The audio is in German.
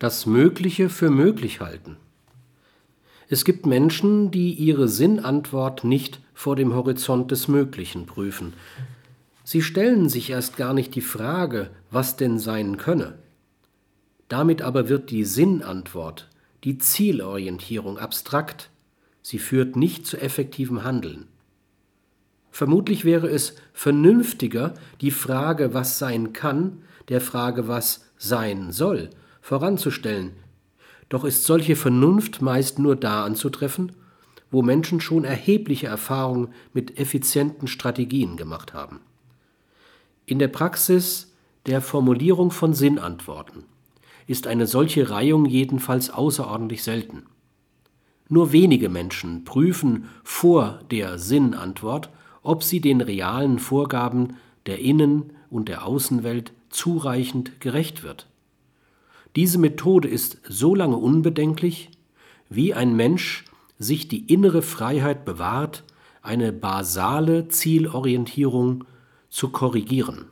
das Mögliche für möglich halten. Es gibt Menschen, die ihre Sinnantwort nicht vor dem Horizont des Möglichen prüfen. Sie stellen sich erst gar nicht die Frage, was denn sein könne. Damit aber wird die Sinnantwort, die Zielorientierung abstrakt, sie führt nicht zu effektivem Handeln. Vermutlich wäre es vernünftiger, die Frage, was sein kann, der Frage, was sein soll, voranzustellen. Doch ist solche Vernunft meist nur da anzutreffen, wo Menschen schon erhebliche Erfahrungen mit effizienten Strategien gemacht haben. In der Praxis der Formulierung von Sinnantworten ist eine solche Reihung jedenfalls außerordentlich selten. Nur wenige Menschen prüfen vor der Sinnantwort, ob sie den realen Vorgaben der Innen- und der Außenwelt zureichend gerecht wird. Diese Methode ist so lange unbedenklich, wie ein Mensch sich die innere Freiheit bewahrt, eine basale Zielorientierung zu korrigieren